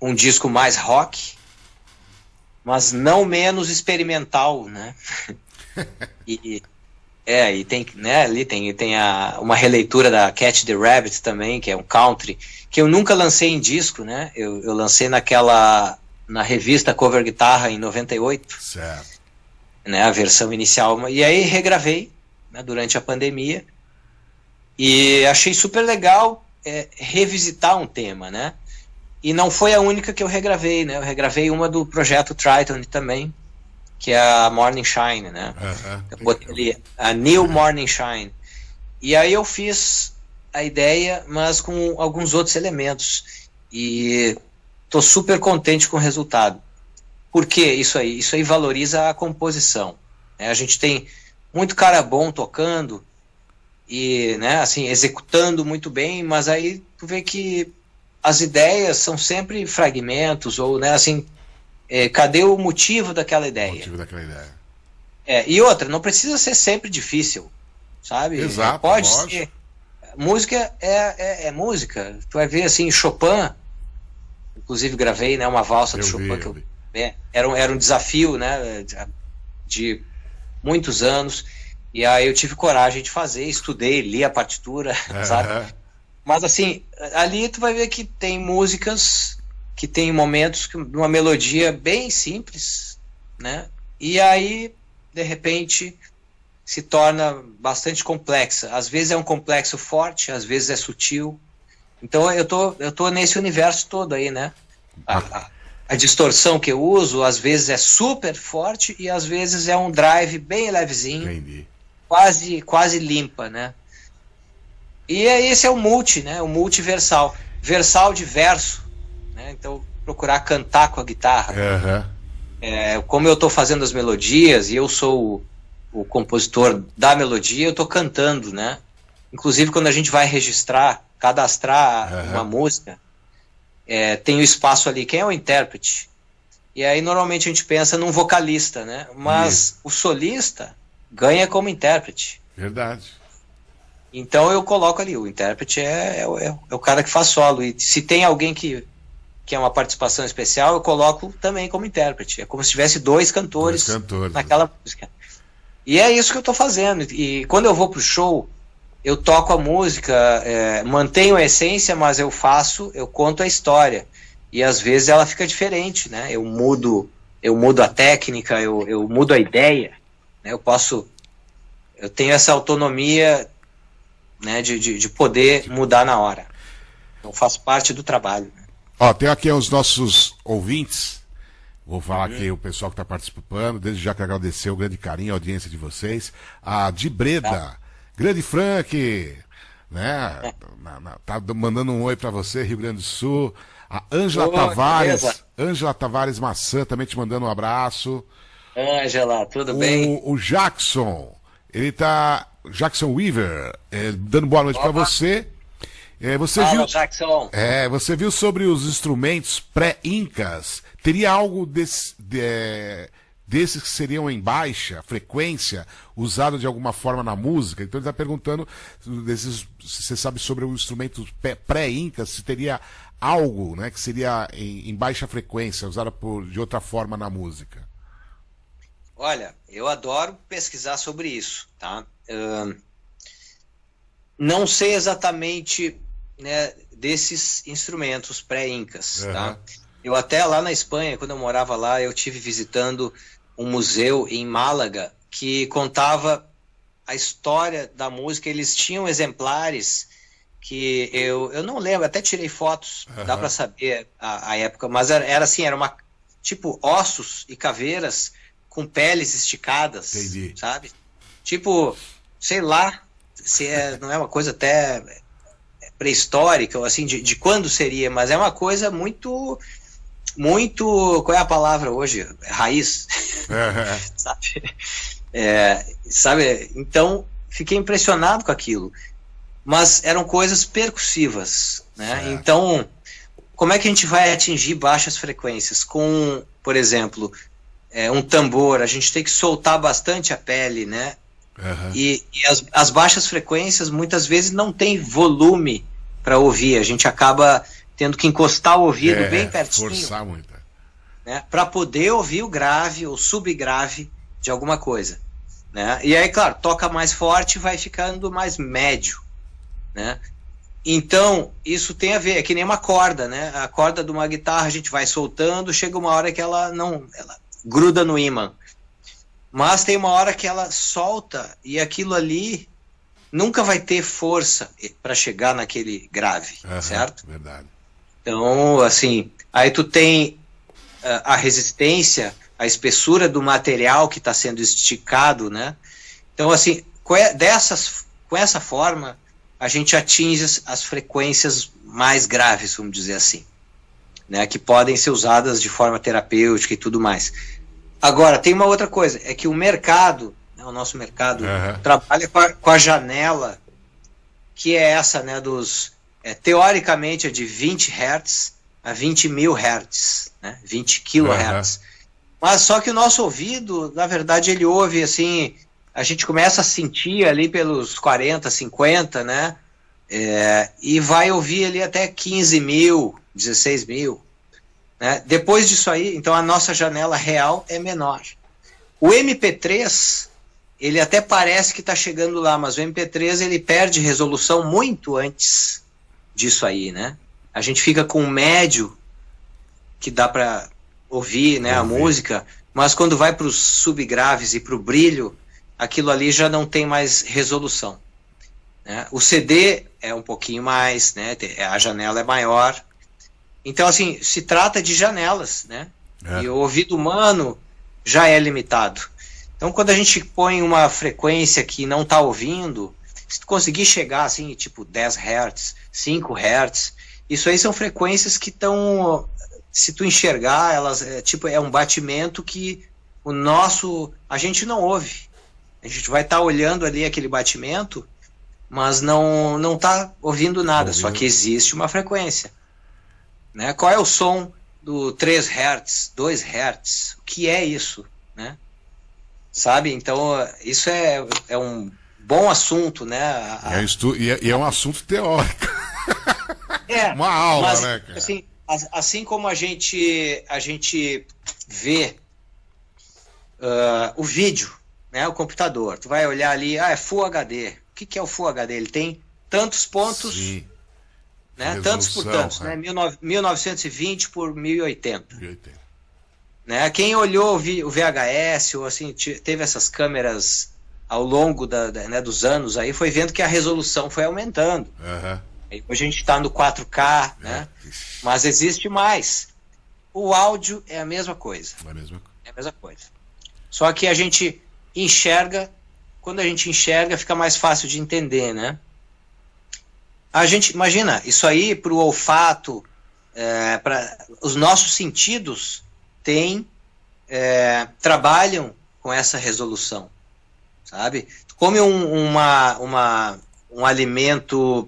um disco mais rock, mas não menos experimental, né? *laughs* e, é, e tem, né, ali tem, tem a, uma releitura da Catch the Rabbit também, que é um country, que eu nunca lancei em disco, né? Eu, eu lancei naquela, na revista Cover Guitarra em 98. Certo. Né, a versão inicial. E aí regravei né, durante a pandemia. E achei super legal é, revisitar um tema, né? E não foi a única que eu regravei, né? Eu regravei uma do projeto Triton também, que é a Morning Shine, né? Uhum. Eu botei ali a New Morning Shine. E aí eu fiz a ideia, mas com alguns outros elementos. E tô super contente com o resultado. Por que isso aí? Isso aí valoriza a composição. Né? A gente tem muito cara bom tocando e, né, assim, executando muito bem, mas aí tu vê que as ideias são sempre fragmentos ou, né, assim, é, cadê o motivo daquela ideia? O motivo daquela ideia. É, e outra, não precisa ser sempre difícil, sabe? Exato. Pode lógico. ser. Música é, é, é, música. Tu vai ver assim, Chopin, inclusive gravei né, uma valsa eu do Chopin, vi, que eu, é, era, um, era um desafio né, de, muitos anos. E aí eu tive coragem de fazer, estudei, li a partitura, *laughs* sabe? Mas assim, ali tu vai ver que tem músicas que tem momentos de uma melodia bem simples, né? E aí, de repente, se torna bastante complexa. Às vezes é um complexo forte, às vezes é sutil. Então eu tô, eu tô nesse universo todo aí, né? A, a, a distorção que eu uso, às vezes é super forte e às vezes é um drive bem levezinho, Entendi. quase quase limpa, né? E é, esse é o multi, né? O multiversal, versal de verso né? Então, procurar cantar com a guitarra. Uhum. É, como eu estou fazendo as melodias e eu sou o, o compositor da melodia, eu estou cantando, né? Inclusive, quando a gente vai registrar, cadastrar uhum. uma música, é, tem o espaço ali, quem é o intérprete? E aí, normalmente, a gente pensa num vocalista, né? Mas Isso. o solista ganha como intérprete. Verdade. Então eu coloco ali, o intérprete é, é, é, é o cara que faz solo. E se tem alguém que que é uma participação especial, eu coloco também como intérprete. É como se tivesse dois cantores, dois cantores naquela música. E é isso que eu estou fazendo. E quando eu vou pro show, eu toco a música, é, mantenho a essência, mas eu faço, eu conto a história. E às vezes ela fica diferente, né? Eu mudo, eu mudo a técnica, eu, eu mudo a ideia. Né? Eu posso, eu tenho essa autonomia, né, de, de, de poder mudar na hora. Então faz parte do trabalho. Ó, tem aqui os nossos ouvintes Vou falar aqui o pessoal que está participando, desde já que agradecer o grande carinho, a audiência de vocês. A de Breda, Tá. grande Frank, né? Na- na- tá mandando um oi para você, Rio Grande do Sul. A Ângela Tavares. Ângela Tavares Maçã também te mandando um abraço. Ângela, tudo bem? O, o Jackson, ele tá. Jackson Weaver, é, dando boa noite para você. É, você Fala, viu. Jackson. É, você viu sobre os instrumentos pré-incas? Teria algo desse, de- desses que seriam em baixa frequência, usado de alguma forma na música? Então ele está perguntando desses, se você sabe sobre o instrumento pré- pré-incas, se teria algo né, que seria em, em baixa frequência, usado por, de outra forma na música. Olha, eu adoro pesquisar sobre isso, tá? Ahn, não sei exatamente né, desses instrumentos pré-incas, Aham. tá? Eu até lá na Espanha, quando eu morava lá, eu tive visitando um museu em Málaga que contava a história da música. Eles tinham exemplares que eu, eu não lembro, até tirei fotos, dá Aham. para saber a, a época, mas era, era assim, era uma tipo ossos e caveiras com peles esticadas, Entendi. sabe? Tipo, sei lá, se é, não é uma coisa até pré-histórica, ou assim, de, de quando seria, mas é uma coisa muito, muito, qual é a palavra hoje? Raiz, É, *laughs* sabe? É, sabe? Então, fiquei impressionado com aquilo. Mas eram coisas percussivas, né? Certo. Então, como é que a gente vai atingir baixas frequências? Com, por exemplo, é, um tambor, a gente tem que soltar bastante a pele, né? Aham. E, e as, as baixas frequências muitas vezes não tem volume para ouvir. A gente acaba tendo que encostar o ouvido É, bem pertinho Forçar muito. né, para poder ouvir o grave ou subgrave de alguma coisa. Né? E aí, claro, toca mais forte vai ficando mais médio. Né? Então, isso tem a ver, é que nem uma corda, né? A corda de uma guitarra a gente vai soltando, chega uma hora que ela não. Ela gruda no ímã. Mas tem uma hora que ela solta e aquilo ali nunca vai ter força para chegar naquele grave, Aham, certo? Verdade. Então, assim, aí tu tem ah, a resistência, a espessura do material que está sendo esticado, né? Então, assim, com dessas, com essa forma, a gente atinge as, as frequências mais graves, vamos dizer assim, né? Que podem ser usadas de forma terapêutica e tudo mais. Agora, tem uma outra coisa, é que o mercado, né, o nosso mercado, Aham. trabalha com a, com a janela que é essa, né, dos é, teoricamente é de 20 Hz a 20 mil Hz, né, 20 kHz. Mas só que o nosso ouvido, na verdade, ele ouve assim, a gente começa a sentir ali pelos 40, 50, né, é, e vai ouvir ali até 15 mil, 16 mil. Né? Depois disso aí, então a nossa janela real é menor. O MP3, ele até parece que está chegando lá, mas o MP3 ele perde resolução muito antes disso aí, né? A gente fica com um médio que dá para ouvir, né, a Ouvir. música, mas quando vai para os subgraves e para o brilho, aquilo ali já não tem mais resolução. Né? O CD é um pouquinho mais, né? A janela é maior. Então, assim, se trata de janelas, né? É. E o ouvido humano já é limitado. Então, quando a gente põe uma frequência que não está ouvindo, se tu conseguir chegar assim, tipo 10 Hz, 5 Hz, isso aí são frequências que estão, se tu enxergar, elas é, tipo é um batimento que o nosso a gente não ouve. A gente vai estar olhando ali aquele batimento, mas não não está ouvindo nada, só Ouvindo. que existe uma frequência. Né? Qual é o som do 3 Hz, 2 Hz? O que é isso? Né? Sabe? Então, isso é, é um bom assunto, né? A- E é, um estu- e é- e é um assunto teórico. *laughs* É, Uma aula, mas, né, cara? Assim, as- assim como a gente, a gente vê ah, o vídeo, né, o computador, tu vai olhar ali, ah, é Full HD. O que, que é o Full HD? Ele tem tantos pontos, Sim, né, resolução, tantos por tantos, é. né, 19 1920 por 1080. de 80. Né? Quem olhou o vi- o VHS ou assim teve essas câmeras ao longo da, da- né, dos anos aí foi vendo que a resolução foi aumentando. Aí Hoje a gente está no 4K, né? É. Mas existe mais. o áudio é a mesma coisa. É a mesma É a mesma coisa. Só que a gente enxerga, quando a gente enxerga, fica mais fácil de entender, né? A gente, imagina, isso aí para o olfato, é, para os nossos sentidos têm, é, trabalham com essa resolução, sabe? Tu come um, uma, uma, um alimento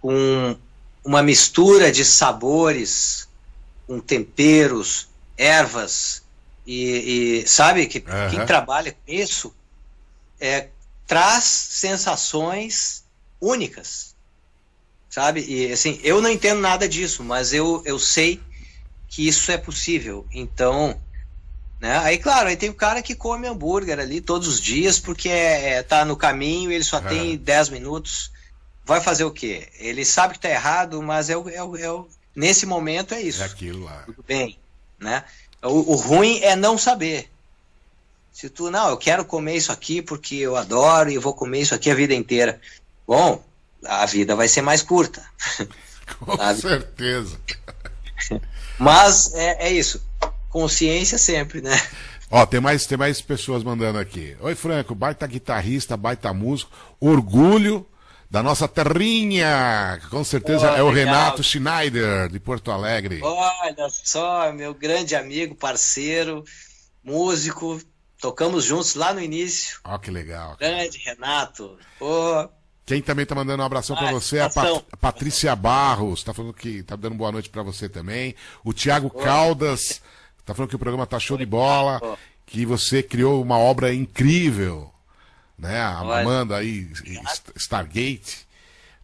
com uma mistura de sabores, com temperos, ervas, e, e sabe que Aham. quem trabalha com isso é, traz sensações únicas, sabe? E assim, eu não entendo nada disso, mas eu, eu sei que isso é possível. Então, né? Aí, claro, aí tem o cara que come hambúrguer ali todos os dias porque é, é, tá no caminho, ele só Aham. tem 10 minutos. Vai fazer o quê? Ele sabe que tá errado, mas é o, é o, é o- nesse momento é isso É aquilo lá. tudo bem, né? O, o ruim é não saber. Se tu, não, eu quero comer isso aqui porque eu adoro e vou comer isso aqui a vida inteira. Bom, a vida vai ser mais curta. *laughs* Com Sabe? certeza. Mas é, é isso. Consciência sempre, né? Ó, tem mais, tem mais pessoas mandando aqui. Oi, Franco, baita guitarrista, baita músico, orgulho da nossa terrinha. Com certeza é o legal. Renato Schneider, de Porto Alegre. Olha só, meu grande amigo, parceiro, músico. Tocamos juntos lá no início. Ó, que legal. Grande Renato. Pô, Quem também tá mandando um abração Ah, você é a Pat-. Patrícia Barros, tá falando que tá dando boa noite pra você também. O Thiago Caldas tá falando que o programa tá show de bola, que você criou uma obra incrível, né? A. Amanda aí, St- Stargate.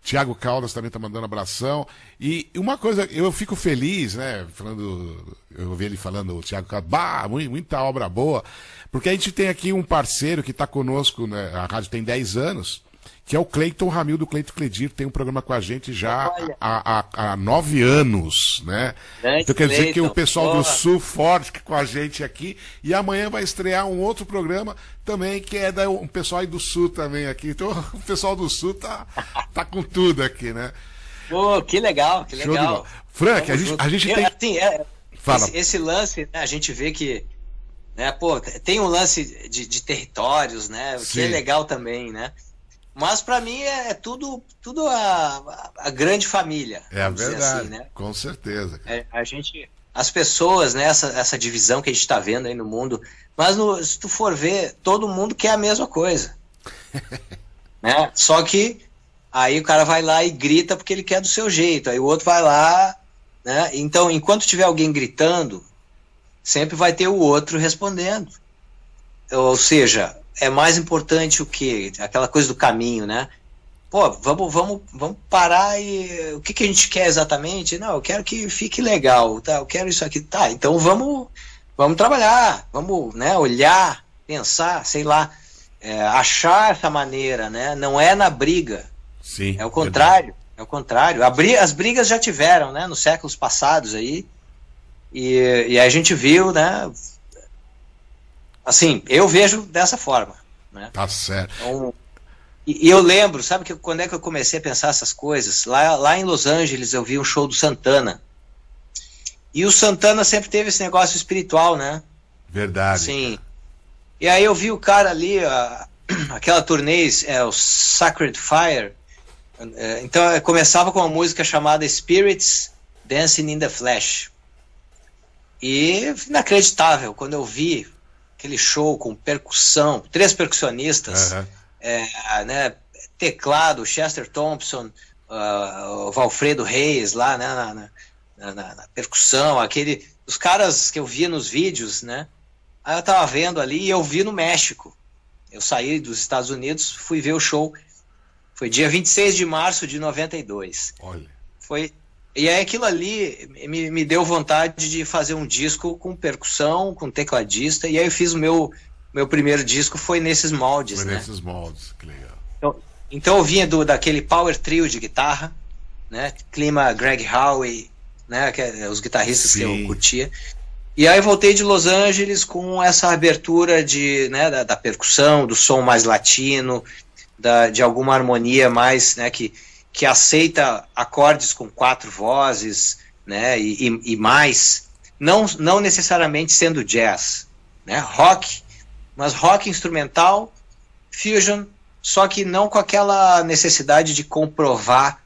Tiago Caldas também tá mandando abração. E uma coisa, eu fico feliz, né? Falando, eu ouvi ele falando, o Tiago Caldas, bah, mui- muita obra boa. Porque a gente tem aqui um parceiro que está conosco, né? A rádio tem 10 anos, que é o Cleiton Ramil do Cleiton Cledir, tem um programa com a gente já há, há, há nove anos, né? Grande Então quer dizer que o pessoal do porra. Sul forte com a gente aqui. E amanhã vai estrear um outro programa também, que é da, um pessoal aí do Sul também aqui. Então *laughs* o pessoal do Sul tá, tá com tudo aqui, né? Pô, que legal, que legal. Frank, a gente, junto. a gente Eu, tem. assim, é, Fala. Esse, esse lance, né, a gente vê que, né, pô, tem um lance de, de territórios, né, o que é legal também, né. Mas para mim é, é tudo, tudo a, a grande família. É a verdade. assim, né. Com certeza. É, a gente, as pessoas, né, essa, essa divisão que a gente está vendo aí no mundo, mas no- se tu for ver, todo mundo quer a mesma coisa. *laughs* né? Só que aí o cara vai lá e grita porque ele quer do seu jeito, aí o outro vai lá, né? Então, enquanto tiver alguém gritando, sempre vai ter o outro respondendo. Ou seja, é mais importante o que? Aquela coisa do caminho, né? Pô, vamos, vamos, vamos parar e o que, que a gente quer exatamente? Não, eu quero que fique legal, tá? Eu quero isso aqui, tá? Então vamos, vamos trabalhar, vamos, né? Olhar, pensar, sei lá, é, achar essa maneira, né? Não é na briga, Sim. é o contrário, é o contrário. As brigas já tiveram, né? Nos séculos passados aí e, e a gente viu, né? Assim, eu vejo dessa forma, né? Tá certo. Então, e, e eu lembro, sabe que quando é que eu comecei a pensar essas coisas? Lá, lá em Los Angeles eu vi um show do Santana. E o Santana sempre teve esse negócio espiritual, né? Verdade. Assim. E aí eu vi o cara ali, a- *clears throat* aquela turnê, é, o Sacred Fire. é, então começava com uma música chamada Spirits Dancing in the Flesh. E inacreditável, quando eu vi aquele show com percussão, três percussionistas, Aham. é, né, teclado, Chester Thompson, o Valfredo Reis lá, né, na, na- na- na- na percussão, aquele, os caras que eu via nos vídeos, né, aí eu tava vendo ali e eu vi no México. Eu saí dos Estados Unidos, fui ver o show, foi dia 26 de março de 92. Olha. Foi. E aí aquilo ali me, me deu vontade de fazer um disco com percussão, com tecladista, e aí eu fiz o meu, meu primeiro disco, foi nesses moldes, Foi né? nesses moldes. Que legal. Então, então eu vinha do, daquele power trio de guitarra, né? Clima Greg Howe, né? Que é os guitarristas que Sim. eu curtia. E aí voltei de Los Angeles com essa abertura de, né, da, da percussão, do som mais latino, da, de alguma harmonia mais, né, que, que aceita acordes com quatro vozes, né, e, e, e mais, não, não necessariamente sendo jazz, né? Rock, mas rock instrumental, fusion, só que não com aquela necessidade de comprovar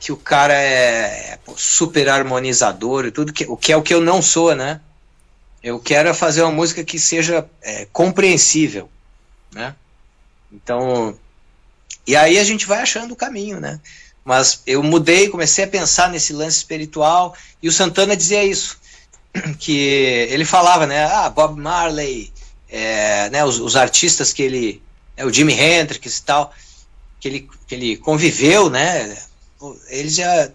que o cara é, é super harmonizador e tudo, que, o que é o que eu não sou, né? Eu quero é fazer uma música que seja é, compreensível, né? Então, e aí a gente vai achando o caminho, né? Mas eu mudei, comecei a pensar nesse lance espiritual e o Santana dizia isso, *clears throat* que ele falava, né? Ah, Bob Marley, é, né? Os, os, artistas que ele, é, o Jimi Hendrix e tal, que ele, que ele conviveu, né? Eles já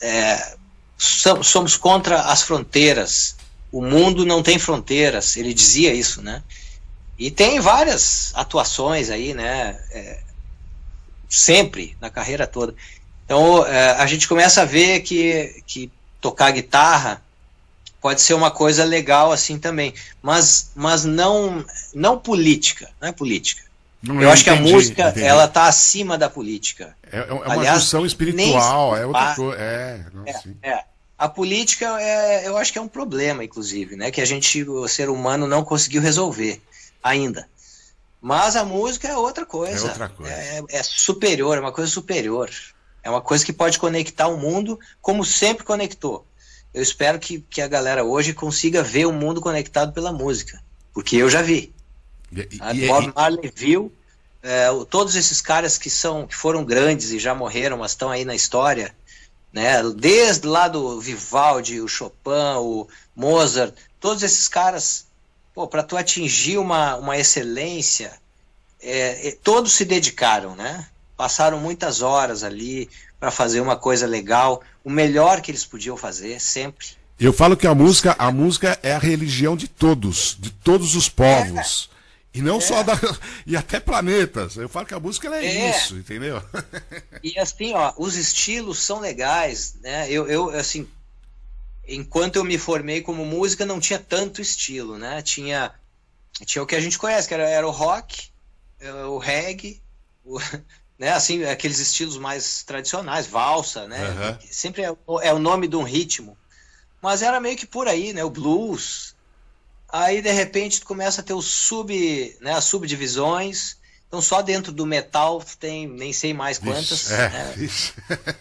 é, somos contra as fronteiras. O mundo não tem fronteiras. Ele dizia isso, né? E tem várias atuações aí, né? É, sempre, na carreira toda. Então, é, a gente começa a ver que, que tocar guitarra pode ser uma coisa legal assim também, mas, mas não, não política, não é política. Não, eu, acho que a música, entendi. ela tá acima da política. É, é uma Aliás, junção espiritual, é outra coisa. É, é, é, A política, é, eu acho que é um problema, inclusive, né? Que a gente, o ser humano, não conseguiu resolver ainda. Mas a música é outra coisa. É outra coisa. É, é, superior, é uma coisa superior. É uma coisa que pode conectar o mundo como sempre conectou. Eu espero que, que a galera hoje consiga ver o mundo conectado pela música. Porque eu já vi. E, a e, Bob Marley viu. É, todos esses caras que são que foram grandes e já morreram, mas estão aí na história, né? Desde lá do Vivaldi, o Chopin, o Mozart, todos esses caras para tu atingir uma, uma excelência, é, é, todos se dedicaram, né? Passaram muitas horas ali para fazer uma coisa legal, o melhor que eles podiam fazer, sempre. Eu falo que a música, a música é a religião de todos, de todos os povos. É. E não é. só da. *laughs* E até planetas. Eu falo que a música é, é. isso, entendeu? *laughs* E assim, ó, os estilos são legais, né? Eu, eu assim, enquanto eu me formei como música, não tinha tanto estilo, né? Tinha, tinha o que a gente conhece, que era, era o rock, é, o reggae, o, *laughs* né? Assim, aqueles estilos mais tradicionais, valsa, né? Uhum. Sempre é, é, o nome de um ritmo. Mas era meio que por aí, né? O blues. Aí, de repente, tu começa a ter os sub, né? as subdivisões então só dentro do metal tem nem sei mais quantas. é, né? *laughs*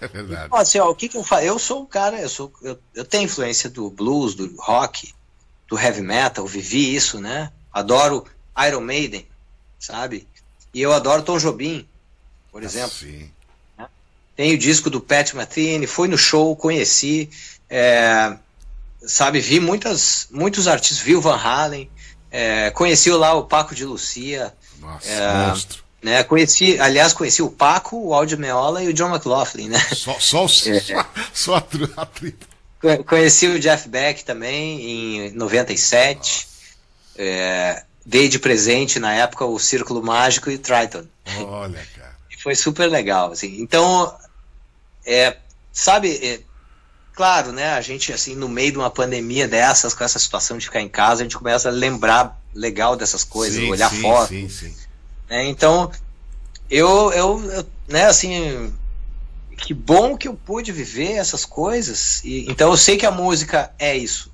é verdade. Então, assim, ó, o que, que eu faço? Eu sou um cara, eu sou, eu, eu tenho influência do blues, do rock, do heavy metal, vivi isso, né? Adoro Iron Maiden, sabe? E eu adoro Tom Jobim, por ah, exemplo. Sim. Né? Tem o disco do Pat Metheny, fui no show, conheci, é, sabe? Vi muitas, muitos artistas, vi o Van Halen, é, conheci lá o Paco de Lucia, nossa, é, monstro. Né, conheci, aliás, conheci o Paco, o Aldio Meola e o John McLaughlin, né? Só, só, é. só, *laughs* só a, a. Conheci o Jeff Beck também em 97. É, dei de presente na época o Círculo Mágico e Triton. Olha, cara. E foi super legal, assim. Então, é, sabe, é, claro, né, a gente, assim, no meio de uma pandemia dessas, com essa situação de ficar em casa, a gente começa a lembrar legal dessas coisas, sim, olhar sim, foto. Sim, sim. É, então, eu, eu, eu, né, assim, que bom que eu pude viver essas coisas. E, então eu sei que a música é isso.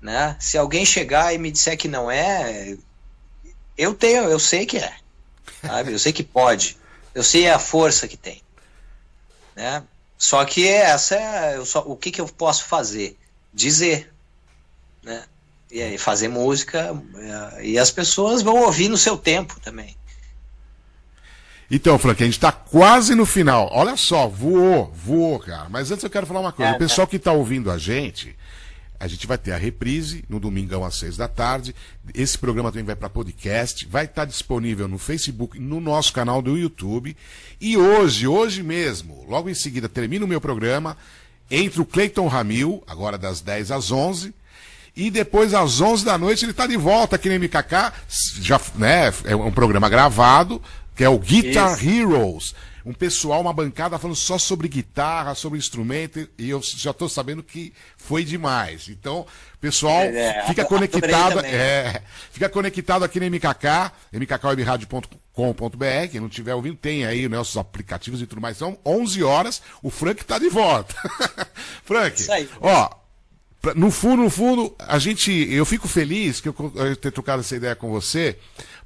Né? Se alguém chegar e me disser que não é, eu tenho, eu sei que é. Sabe? Eu sei que pode. Eu sei a força que tem. Né? Só que essa é só, o que, que eu posso fazer? Dizer. Né? E aí fazer música é, e as pessoas vão ouvir no seu tempo também. Então, Frank, a gente está quase no final. Olha só, voou, voou, cara. Mas antes eu quero falar uma coisa. É, o pessoal que está ouvindo a gente, a gente vai ter a reprise no domingão às seis da tarde. Esse programa também vai para podcast. Vai estar tá disponível no Facebook, no nosso canal do YouTube. E hoje, hoje mesmo, logo em seguida, termina o meu programa. Entre o Cleiton Ramil, agora das 10 às 11 e depois, às 11 da noite, ele está de volta aqui no MKK. Já, né, é um programa gravado, que é o Guitar Isso. Heroes. Um pessoal, uma bancada falando só sobre guitarra, sobre instrumento, e eu já estou sabendo que foi demais. Então, pessoal, é, fica conectado. É, fica conectado aqui no MKK, mkkwebradio.com.br. Quem não estiver ouvindo, tem aí nossos aplicativos e tudo mais. São 11 horas, o Frank está de volta. *laughs* Frank, ó no fundo, no fundo, a gente, eu fico feliz que eu, eu ter trocado essa ideia com você,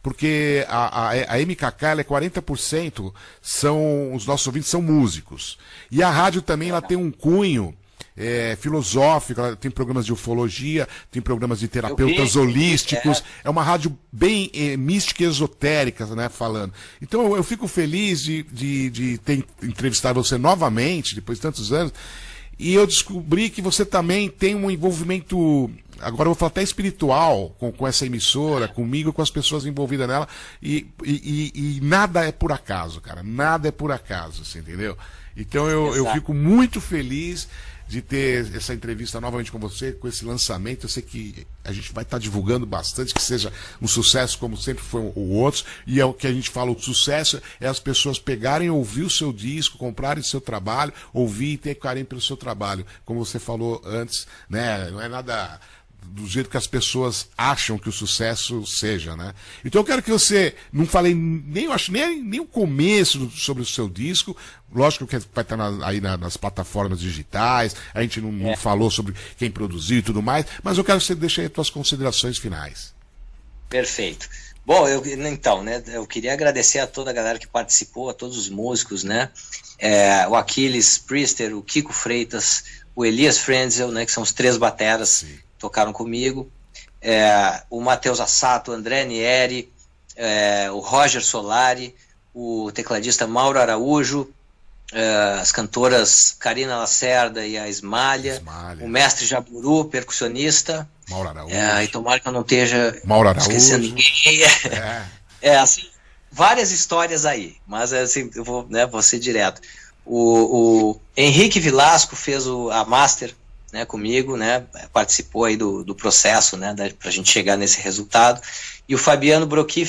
porque a, a, a MKK ela é 40% são os nossos ouvintes são músicos. E a rádio também ela tem um cunho é, filosófico, ela tem programas de ufologia, tem programas de terapeutas holísticos. É. é. uma rádio bem é, mística e esotérica, né, falando. Então eu, eu fico feliz de, de, de ter entrevistado você novamente, depois de tantos anos. E eu descobri que você também tem um envolvimento, agora eu vou falar até espiritual, com, com essa emissora, comigo, com as pessoas envolvidas nela. E, e, e, nada é por acaso, cara. Nada é por acaso, você entendeu? Então eu, eu fico muito feliz de ter essa entrevista novamente com você, com esse lançamento. Eu sei que a gente vai estar divulgando bastante, que seja um sucesso como sempre foi o outros. E é o que a gente fala, o sucesso é as pessoas pegarem, ouvir o seu disco, comprarem o seu trabalho, ouvir e ter carinho pelo seu trabalho. Como você falou antes, né? Não é nada do jeito que as pessoas acham que o sucesso seja, né? Então eu quero que você, não falei nem, eu acho nem, nem o começo sobre o seu disco, lógico que vai estar na, aí na, nas plataformas digitais, a gente não, é. não, falou sobre quem produziu e tudo mais, mas eu quero que você deixe aí as suas considerações finais. Perfeito. Bom, eu, então, né, eu queria agradecer a toda a galera que participou, a todos os músicos, né, é, o Aquiles Priester, o Kiko Freitas, o Elias Frenzel, né, que são os três bateras, Sim tocaram comigo, é, o Matheus Assato, o André Nieri, é, o Roger Solari, o tecladista Mauro Araújo, é, as cantoras Karina Lacerda e a Esmalha, Esmalha. o mestre Jaburu, percussionista. Mauro Araújo. É, e tomara que eu não esteja Mauro Araújo. esquecendo ninguém. É. *laughs* é, assim, várias histórias aí, mas assim, eu vou, né, vou ser direto. O, o Henrique Vilasco fez o, a master né, comigo, né, participou aí do, do processo, né, para a gente chegar nesse resultado. E o Fabiano Broquif